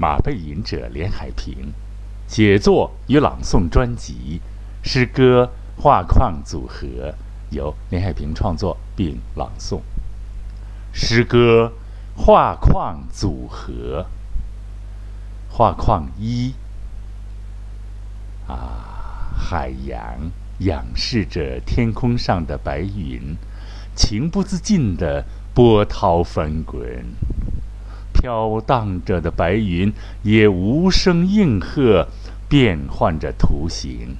马背吟者连海平，写作与朗诵专辑，诗歌画框组合由连海平创作并朗诵。诗歌画框组合，画框一啊，海洋仰视着天空上的白云，情不自禁的。波涛翻滚，飘荡着的白云也无声应和，变换着图形。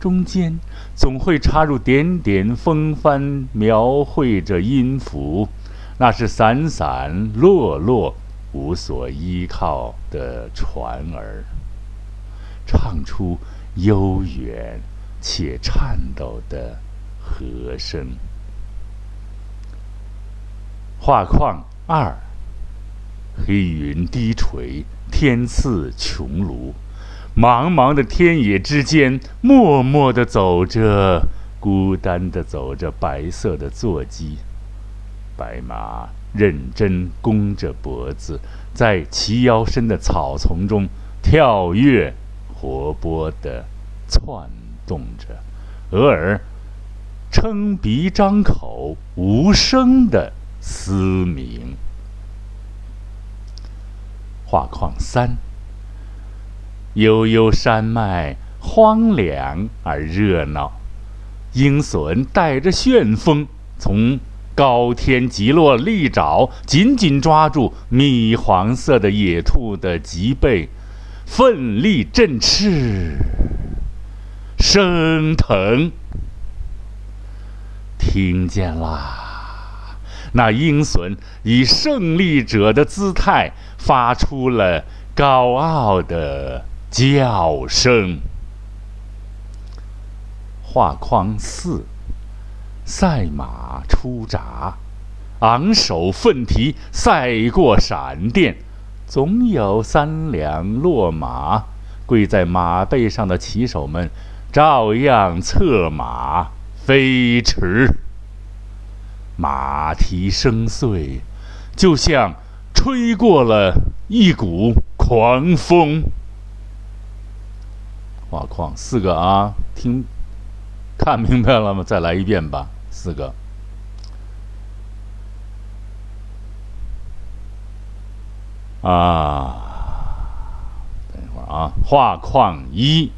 中间总会插入点点风帆，描绘着音符，那是散散落落、无所依靠的船儿，唱出悠远且颤抖的和声。画框二，黑云低垂，天似穹庐，茫茫的天野之间，默默地走着，孤单地走着白色的坐骑，白马认真弓着脖子，在齐腰深的草丛中跳跃，活泼地窜动着，偶尔撑鼻张口，无声的。嘶鸣。画框三。悠悠山脉，荒凉而热闹。鹰隼带着旋风，从高天急落利爪，紧紧抓住米黄色的野兔的脊背，奋力振翅，升腾。听见啦。那鹰隼以胜利者的姿态发出了高傲的叫声。画框四，赛马出闸，昂首奋蹄，赛过闪电，总有三两落马，跪在马背上的骑手们照样策马飞驰。马蹄声碎，就像吹过了一股狂风。画框四个啊，听看明白了吗？再来一遍吧，四个。啊，等一会儿啊，画框一，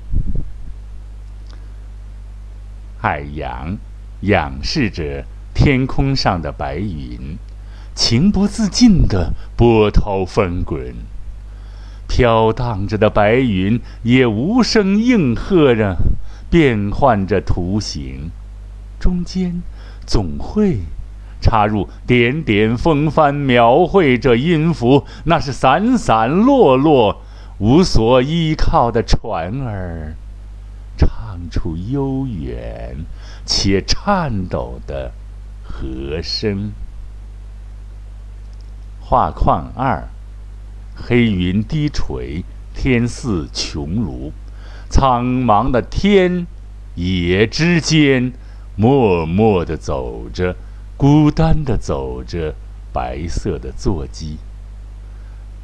海洋仰视着。天空上的白云，情不自禁的波涛翻滚，飘荡着的白云也无声应和着，变换着图形，中间总会插入点点风帆，描绘着音符，那是散散落落、无所依靠的船儿，唱出悠远且颤抖的。和声。画框二，黑云低垂，天似穹庐，苍茫的天野之间，默默地走着，孤单地走着，白色的坐骑，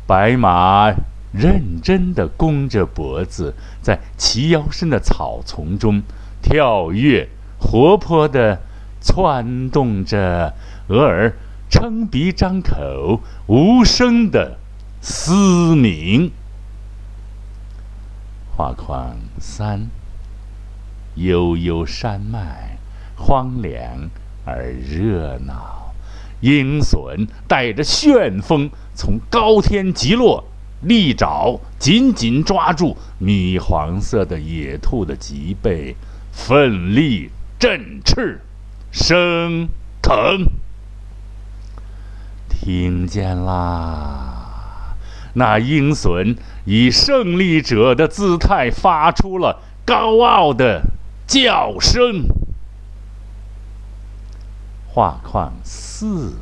白马认真地弓着脖子，在齐腰深的草丛中跳跃，活泼的。窜动着，偶尔撑鼻张口，无声的嘶鸣。画框三。悠悠山脉，荒凉而热闹。鹰隼带着旋风，从高天急落，利爪紧紧抓住米黄色的野兔的脊背，奋力振翅。升腾，听见啦！那鹰隼以胜利者的姿态发出了高傲的叫声。画框四，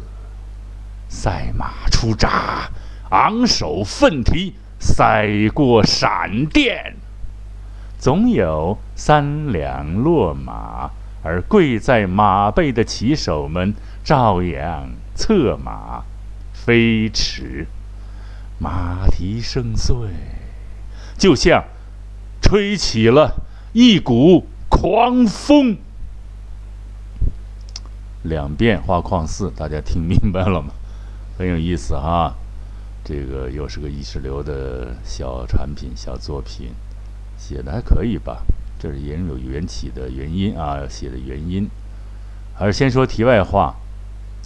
赛马出闸，昂首奋蹄，赛过闪电，总有三两落马。而跪在马背的骑手们照样策马飞驰，马蹄声碎，就像吹起了一股狂风。两遍画框四，大家听明白了吗？很有意思哈，这个又是个意识流的小产品、小作品，写的还可以吧？这是也有缘起的原因啊，写的原因。还是先说题外话，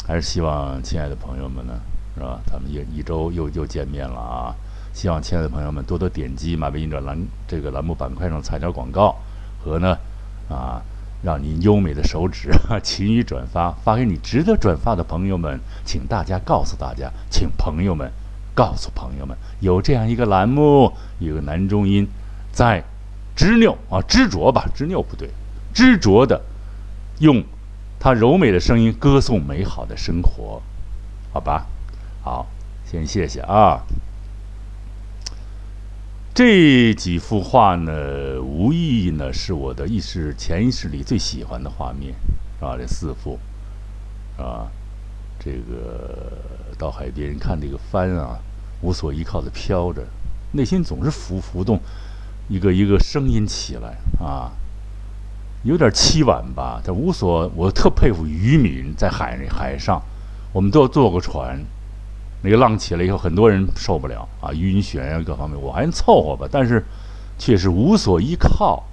还是希望亲爱的朋友们呢，是吧？咱们一一周又又见面了啊！希望亲爱的朋友们多多点击马背印者栏这个栏目板块上踩点广告和呢啊。让您优美的手指啊勤于转发，发给你值得转发的朋友们。请大家告诉大家，请朋友们告诉朋友们，有这样一个栏目，一个男中音，在执拗啊执着吧，执拗不对，执着的用他柔美的声音歌颂美好的生活，好吧？好，先谢谢啊。这几幅画呢，无意义呢是我的意识潜意识里最喜欢的画面，啊，这四幅，啊，这个到海边看这个帆啊，无所依靠的飘着，内心总是浮浮动，一个一个声音起来啊，有点凄婉吧，但无所，我特佩服渔民在海海上，我们都要坐过船。那个浪起来以后，很多人受不了啊，晕眩啊，各方面我还凑合吧，但是却是无所依靠。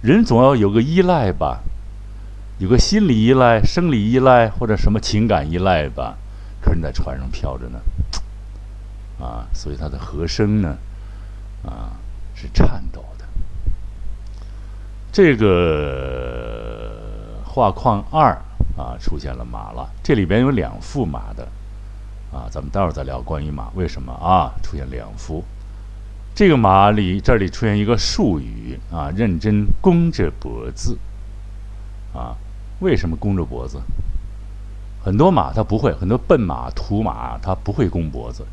人总要有个依赖吧，有个心理依赖、生理依赖或者什么情感依赖吧。可是你在船上飘着呢，啊，所以它的和声呢，啊，是颤抖的。这个画框二啊，出现了马了，这里边有两幅马的。啊，咱们待会儿再聊关于马为什么啊出现两幅，这个马里这里出现一个术语啊，认真弓着脖子，啊，为什么弓着脖子？很多马它不会，很多笨马、土马它不会弓脖子，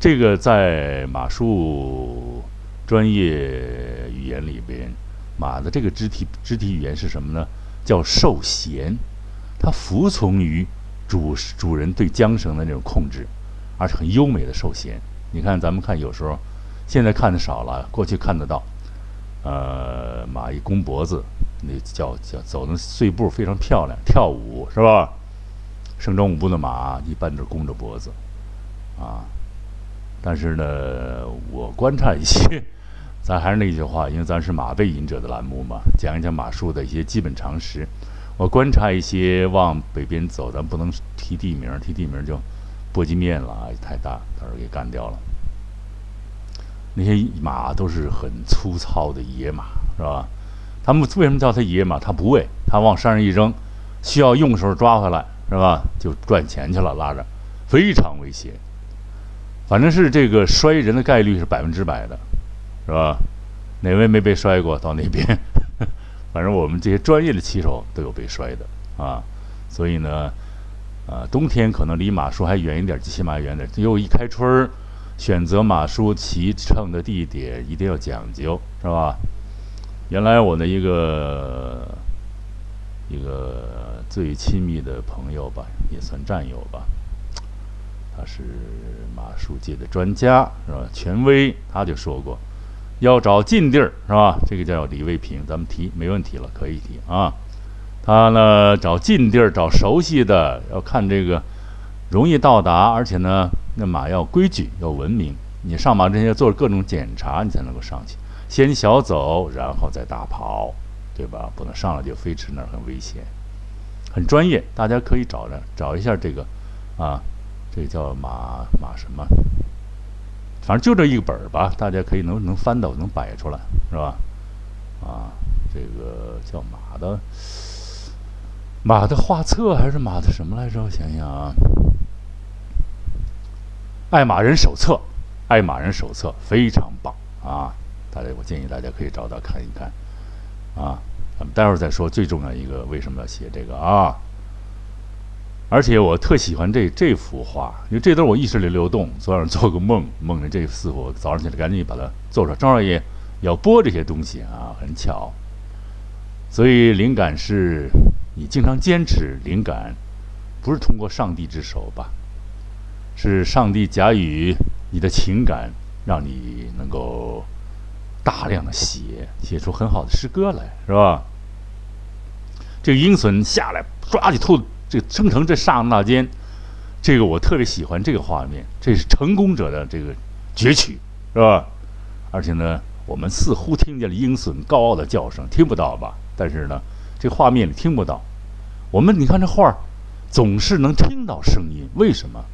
这个在马术专业语言里边，马的这个肢体肢体语言是什么呢？叫受衔，它服从于。主主人对缰绳的那种控制，而且很优美的受衔。你看，咱们看有时候，现在看的少了，过去看得到。呃，马一弓脖子，那叫叫走的碎步非常漂亮，跳舞是吧？盛装舞步的马一般都弓着脖子，啊。但是呢，我观察一些，咱还是那句话，因为咱是马背引者的栏目嘛，讲一讲马术的一些基本常识。我观察一些往北边走，咱不能提地名，提地名就波及面了啊，太大，到时候给干掉了。那些马都是很粗糙的野马，是吧？他们为什么叫它野马？它不喂，它往山上一扔，需要用的时候抓回来，是吧？就赚钱去了，拉着，非常危险。反正是这个摔人的概率是百分之百的，是吧？哪位没被摔过？到那边？反正我们这些专业的骑手都有被摔的啊，所以呢，啊，冬天可能离马术还远一点，起码远点。又一开春儿，选择马术骑乘的地点一定要讲究，是吧？原来我的一个一个最亲密的朋友吧，也算战友吧，他是马术界的专家，是吧？权威，他就说过。要找近地儿是吧？这个叫李卫平，咱们提没问题了，可以提啊。他呢找近地儿，找熟悉的，要看这个容易到达，而且呢那马要规矩，要文明。你上马之前要做各种检查，你才能够上去。先小走，然后再大跑，对吧？不能上来就飞驰，那很危险。很专业，大家可以找着找一下这个啊，这个叫马马什么？反正就这一本儿吧，大家可以能能翻到，能摆出来，是吧？啊，这个叫马的马的画册还是马的什么来着？我想想啊，爱马人手册，爱马人手册非常棒啊！大家，我建议大家可以找到看一看啊。咱们待会儿再说最重要一个为什么要写这个啊。而且我特喜欢这这幅画，因为这都是我意识里流动。昨晚上做个梦，梦见这四幅，早上起来赶紧把它做出来。正好也要播这些东西啊，很巧。所以灵感是你经常坚持，灵感不是通过上帝之手吧？是上帝假予你的情感让你能够大量的写，写出很好的诗歌来，是吧？这个鹰隼下来抓起兔子，这生成这刹那间，这个我特别喜欢这个画面，这是成功者的这个攫取，是吧？而且呢，我们似乎听见了鹰隼高傲的叫声，听不到吧？但是呢，这画面里听不到。我们你看这画儿，总是能听到声音，为什么？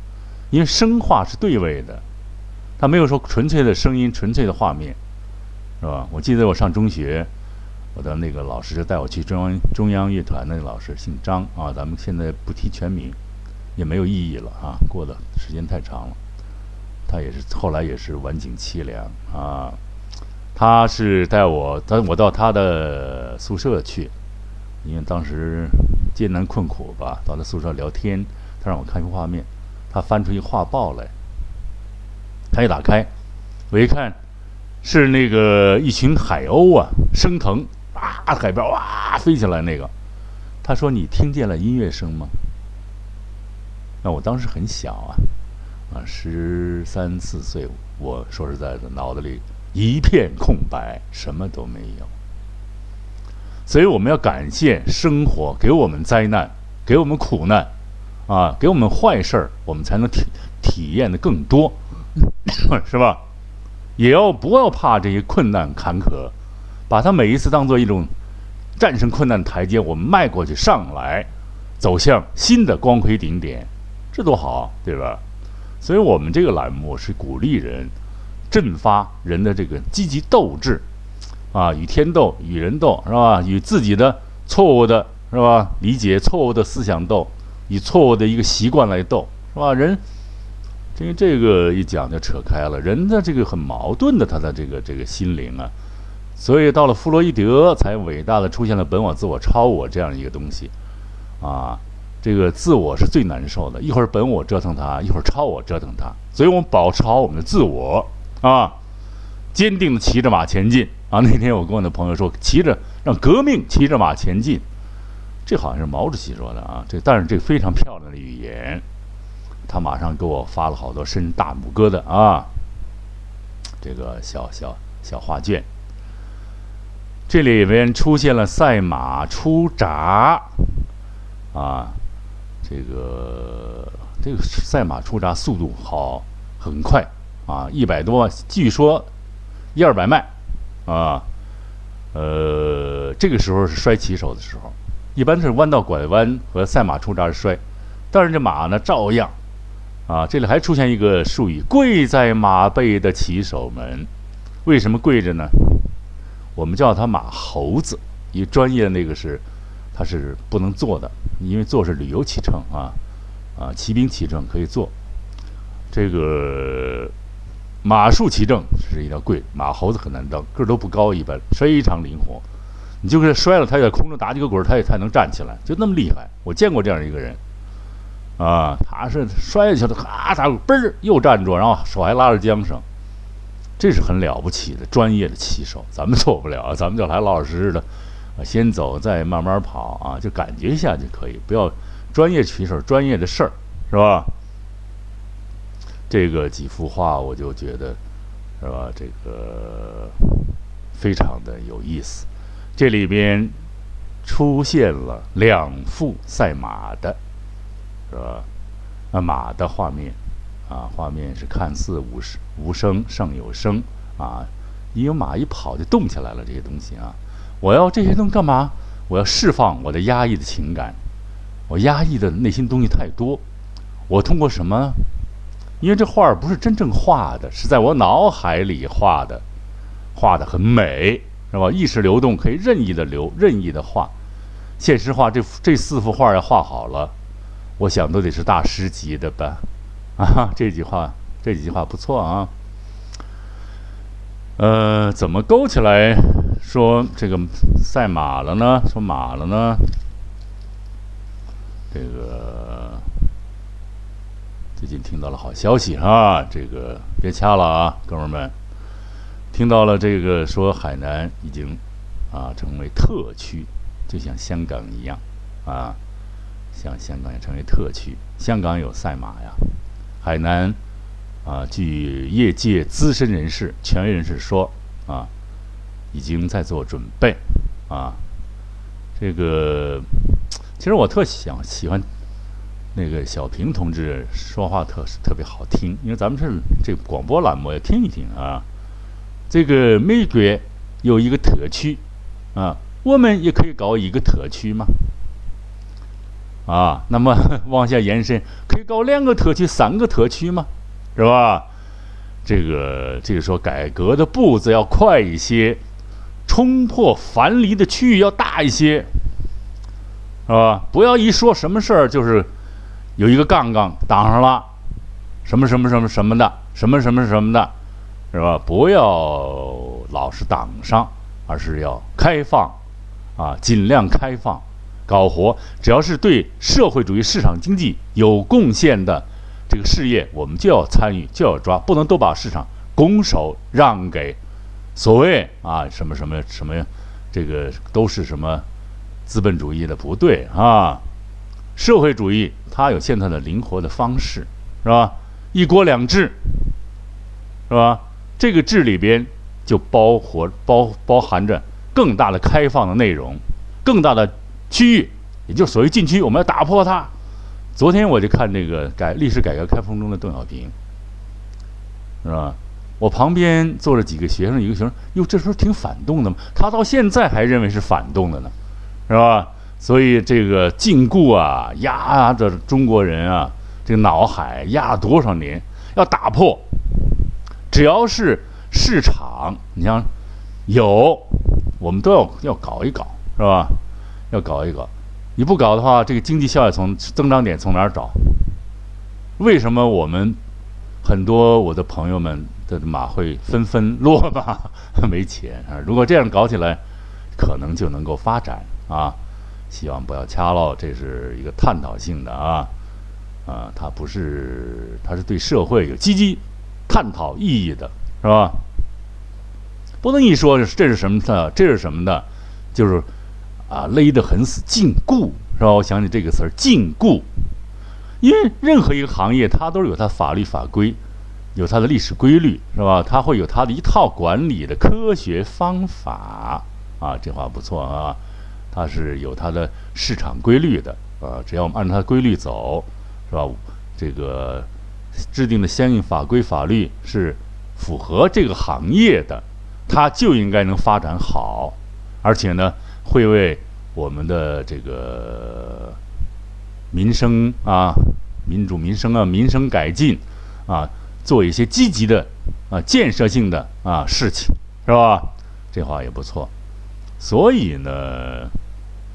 因为声画是对位的，它没有说纯粹的声音、纯粹的画面，是吧？我记得我上中学，我的那个老师就带我去中央中央乐团那个老师姓张啊，咱们现在不提全名，也没有意义了啊，过的时间太长了。他也是后来也是晚景凄凉啊，他是带我，带我到他的宿舍去，因为当时艰难困苦吧，到他宿舍聊天，他让我看一幅画面。他翻出一画报来，他一打开，我一看，是那个一群海鸥啊，升腾啊，海边哇飞起来那个。他说：“你听见了音乐声吗？”那我当时很小啊，啊，十三四岁。我说实在的，脑子里一片空白，什么都没有。所以我们要感谢生活给我们灾难，给我们苦难。啊，给我们坏事儿，我们才能体体验的更多，是吧？也要不要怕这些困难坎坷，把它每一次当做一种战胜困难的台阶，我们迈过去上来，走向新的光辉顶点，这多好，对吧？所以我们这个栏目是鼓励人、振发人的这个积极斗志，啊，与天斗，与人斗，是吧？与自己的错误的，是吧？理解错误的思想斗。以错误的一个习惯来斗，是吧？人，因为这个一讲就扯开了。人的这个很矛盾的，他的这个这个心灵啊，所以到了弗洛伊德，才伟大的出现了本我、自我、超我这样一个东西，啊，这个自我是最难受的，一会儿本我折腾他，一会儿超我折腾他，所以我们保持好我们的自我啊，坚定的骑着马前进啊。那天我跟我的朋友说，骑着让革命骑着马前进。这好像是毛主席说的啊，这但是这非常漂亮的语言，他马上给我发了好多伸大拇哥的啊，这个小小小画卷。这里边出现了赛马出闸，啊，这个这个赛马出闸速度好很快。啊，一百多，据说一二百迈。啊，呃，这个时候是摔骑手的时候。一般是弯道拐弯和赛马出闸摔，但是这马呢照样，啊，这里还出现一个术语：跪在马背的骑手们，为什么跪着呢？我们叫他马猴子，因为专业那个是，他是不能坐的，因为坐是旅游骑乘啊，啊，骑兵骑乘可以坐，这个马术骑乘是一条贵，马猴子很难当，个儿都不高，一般非常灵活。你就给他摔了，他在空中打几个滚，他也才能站起来，就那么厉害。我见过这样一个人，啊，他是摔下去了，咔嚓，嘣儿又站住，然后手还拉着缰绳，这是很了不起的专业的骑手，咱们做不了，咱们就来老老实实的，啊，先走再慢慢跑啊，就感觉一下就可以，不要专业骑手专业的事儿，是吧？这个几幅画我就觉得，是吧？这个非常的有意思。这里边出现了两幅赛马的，是吧？啊，马的画面，啊，画面是看似无声无声胜有声啊，因为马一跑就动起来了。这些东西啊，我要这些东西干嘛？我要释放我的压抑的情感，我压抑的内心东西太多。我通过什么？因为这画儿不是真正画的，是在我脑海里画的，画的很美。是吧？意识流动可以任意的流，任意的画。现实画这这四幅画要画好了，我想都得是大师级的吧？啊，这句话，这几句话不错啊。呃，怎么勾起来说这个赛马了呢？说马了呢？这个最近听到了好消息啊！这个别掐了啊，哥们儿们。听到了这个说海南已经啊成为特区，就像香港一样啊，像香港也成为特区。香港有赛马呀，海南啊，据业界资深人士、权威人士说，啊，已经在做准备，啊，这个其实我特想喜欢那个小平同志说话特特别好听，因为咱们是这广播栏目要听一听啊。这个美国有一个特区，啊，我们也可以搞一个特区嘛。啊，那么 往下延伸，可以搞两个特区、三个特区吗？是吧？这个，这个说改革的步子要快一些，冲破樊篱的区域要大一些，是吧？不要一说什么事儿就是有一个杠杠挡上了，什么什么什么什么的，什么什么什么的，是吧？不要老是挡上，而是要开放，啊，尽量开放。搞活，只要是对社会主义市场经济有贡献的这个事业，我们就要参与，就要抓，不能都把市场拱手让给所谓啊什么什么什么，这个都是什么资本主义的不对啊！社会主义它有现在的灵活的方式，是吧？一国两制，是吧？这个制里边就包括包包含着更大的开放的内容，更大的。区域，也就所谓禁区，我们要打破它。昨天我就看那个改历史改革开放中的邓小平，是吧？我旁边坐着几个学生，一个学生，哟，这时候挺反动的嘛。他到现在还认为是反动的呢，是吧？所以这个禁锢啊，压着中国人啊，这个脑海压了多少年，要打破。只要是市场，你像有，我们都要要搞一搞，是吧？要搞一搞，你不搞的话，这个经济效益从增长点从哪儿找？为什么我们很多我的朋友们的马会纷纷落马？没钱啊！如果这样搞起来，可能就能够发展啊！希望不要掐喽，这是一个探讨性的啊啊，它不是，它是对社会有积极探讨意义的，是吧？不能一说这是什么的，这是什么的，就是。啊，勒得很死，禁锢是吧？我想起这个词儿，禁锢。因为任何一个行业，它都是有它法律法规，有它的历史规律，是吧？它会有它的一套管理的科学方法啊。这话不错啊，它是有它的市场规律的啊。只要我们按照它的规律走，是吧？这个制定的相应法规法律是符合这个行业的，它就应该能发展好，而且呢。会为我们的这个民生啊、民主民生啊、民生改进啊，做一些积极的啊、建设性的啊事情，是吧？这话也不错。所以呢，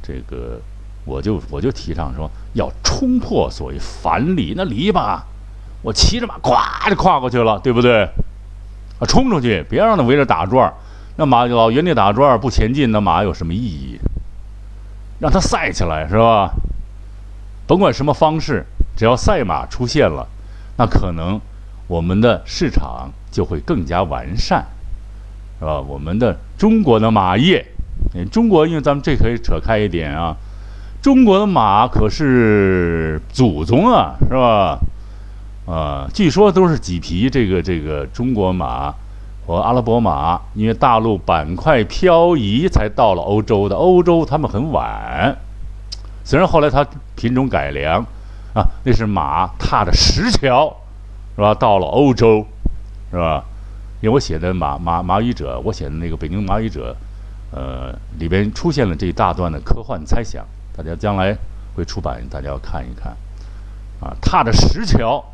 这个我就我就提倡说，要冲破所谓樊篱那篱笆，我骑着马咵就跨过去了，对不对？啊，冲出去，别让它围着打转儿。那马老原地打转不前进，那马有什么意义？让它赛起来是吧？甭管什么方式，只要赛马出现了，那可能我们的市场就会更加完善，是吧？我们的中国的马业，中国因为咱们这可以扯开一点啊，中国的马可是祖宗啊，是吧？啊，据说都是几匹这个这个中国马。和阿拉伯马，因为大陆板块漂移才到了欧洲的。欧洲他们很晚，虽然后来它品种改良，啊，那是马踏着石桥，是吧？到了欧洲，是吧？因为我写的《马马马语者》，我写的那个《北京马语者》，呃，里边出现了这一大段的科幻猜想，大家将来会出版，大家要看一看，啊，踏着石桥。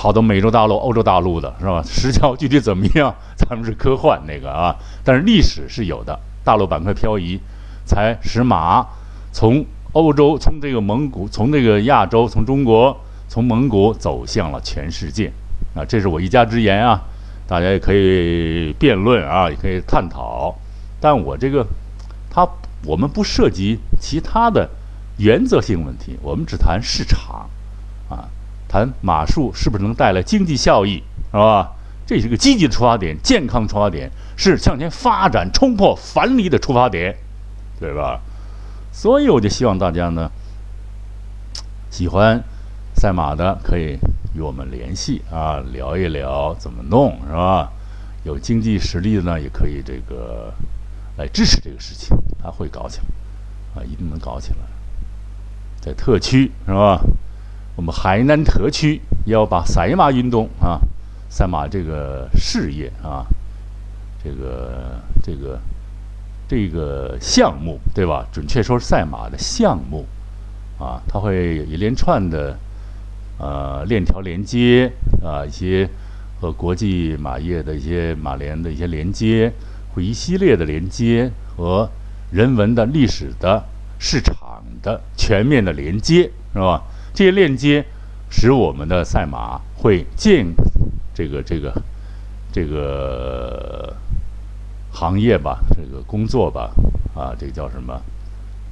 跑到美洲大陆、欧洲大陆的是吧？石桥具体怎么样？咱们是科幻那个啊，但是历史是有的。大陆板块漂移，才使马从欧洲、从这个蒙古、从这个亚洲、从中国、从蒙古走向了全世界。啊，这是我一家之言啊，大家也可以辩论啊，也可以探讨。但我这个，它我们不涉及其他的原则性问题，我们只谈市场啊。谈马术是不是能带来经济效益，是吧？这是个积极的出发点，健康出发点，是向前发展、冲破樊篱的出发点，对吧？所以我就希望大家呢，喜欢赛马的可以与我们联系啊，聊一聊怎么弄是吧？有经济实力的呢，也可以这个来支持这个事情，他会搞起来啊，一定能搞起来。在特区是吧？我们海南特区要把赛马运动啊，赛马这个事业啊，这个这个这个项目对吧？准确说是赛马的项目啊，它会一连串的呃链条连接啊，一些和国际马业的一些马联的一些连接，会一系列的连接和人文的历史的市场的全面的连接是吧？这些链接使我们的赛马会健，这个这个这个行业吧，这个工作吧，啊，这个叫什么？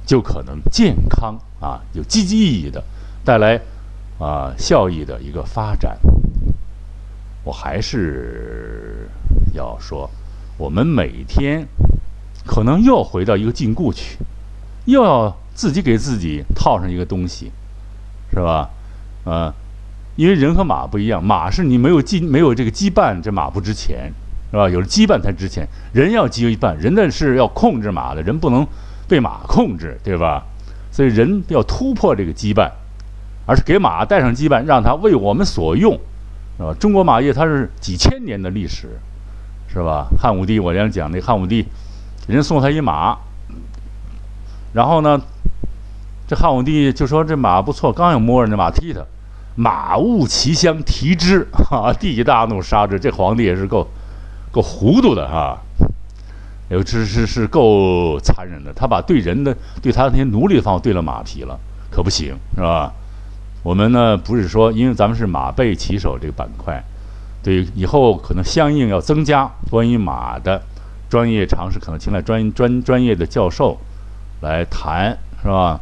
就可能健康啊，有积极意义的，带来啊效益的一个发展。我还是要说，我们每天可能又回到一个禁锢去，又要自己给自己套上一个东西。是吧？啊，因为人和马不一样，马是你没有羁没有这个羁绊，这马不值钱，是吧？有了羁绊才值钱。人要羁绊，人的是要控制马的，人不能被马控制，对吧？所以人要突破这个羁绊，而是给马带上羁绊，让它为我们所用，是吧？中国马业它是几千年的历史，是吧？汉武帝我刚讲那汉武帝，人送他一马，然后呢？这汉武帝就说：“这马不错。”刚要摸着那马踢它，马误骑香蹄之，哈！帝大怒，杀之。这皇帝也是够够糊涂的哈，有是是是够残忍的。他把对人的对他那些奴隶的方法对了马匹了，可不行是吧？我们呢不是说，因为咱们是马背骑手这个板块，对以后可能相应要增加关于马的专业常识，可能请来专专专业的教授来谈，是吧？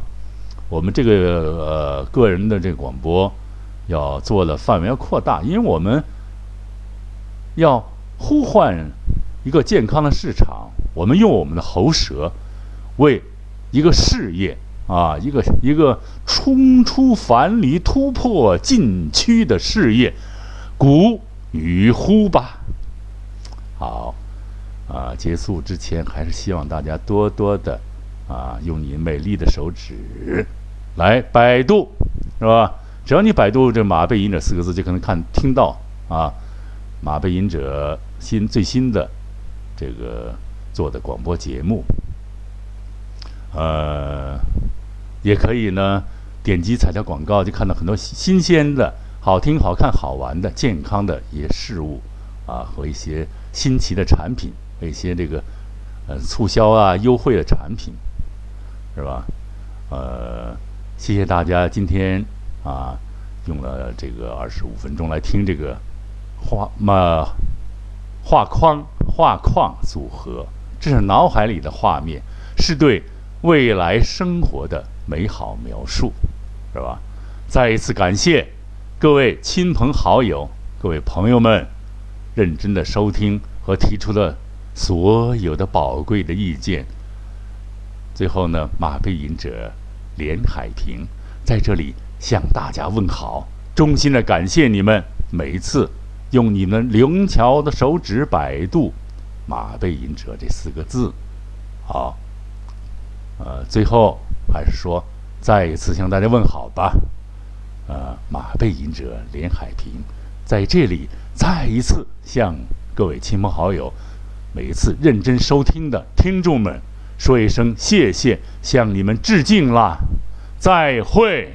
我们这个呃个人的这个广播，要做的范围要扩大，因为我们要呼唤一个健康的市场。我们用我们的喉舌为一个事业啊，一个一个冲出樊篱、突破禁区的事业，鼓与呼吧。好，啊，结束之前还是希望大家多多的啊，用你美丽的手指。来百度，是吧？只要你百度这“马背吟者”四个字，就可能看听到啊，“马背吟者”新最新的这个做的广播节目。呃，也可以呢，点击彩条广告，就看到很多新鲜的、好听、好看、好玩的、健康的一些事物啊，和一些新奇的产品和，一些这个呃促销啊、优惠的产品，是吧？呃。谢谢大家今天啊，用了这个二十五分钟来听这个画嘛画框画框组合，这是脑海里的画面，是对未来生活的美好描述，是吧？再一次感谢各位亲朋好友、各位朋友们认真的收听和提出的所有的宝贵的意见。最后呢，马背吟者。连海平在这里向大家问好，衷心的感谢你们每次用你们灵巧的手指百度“马背吟者”这四个字。好，呃，最后还是说再一次向大家问好吧。呃，马背吟者连海平在这里再一次向各位亲朋好友、每一次认真收听的听众们。说一声谢谢，向你们致敬了，再会。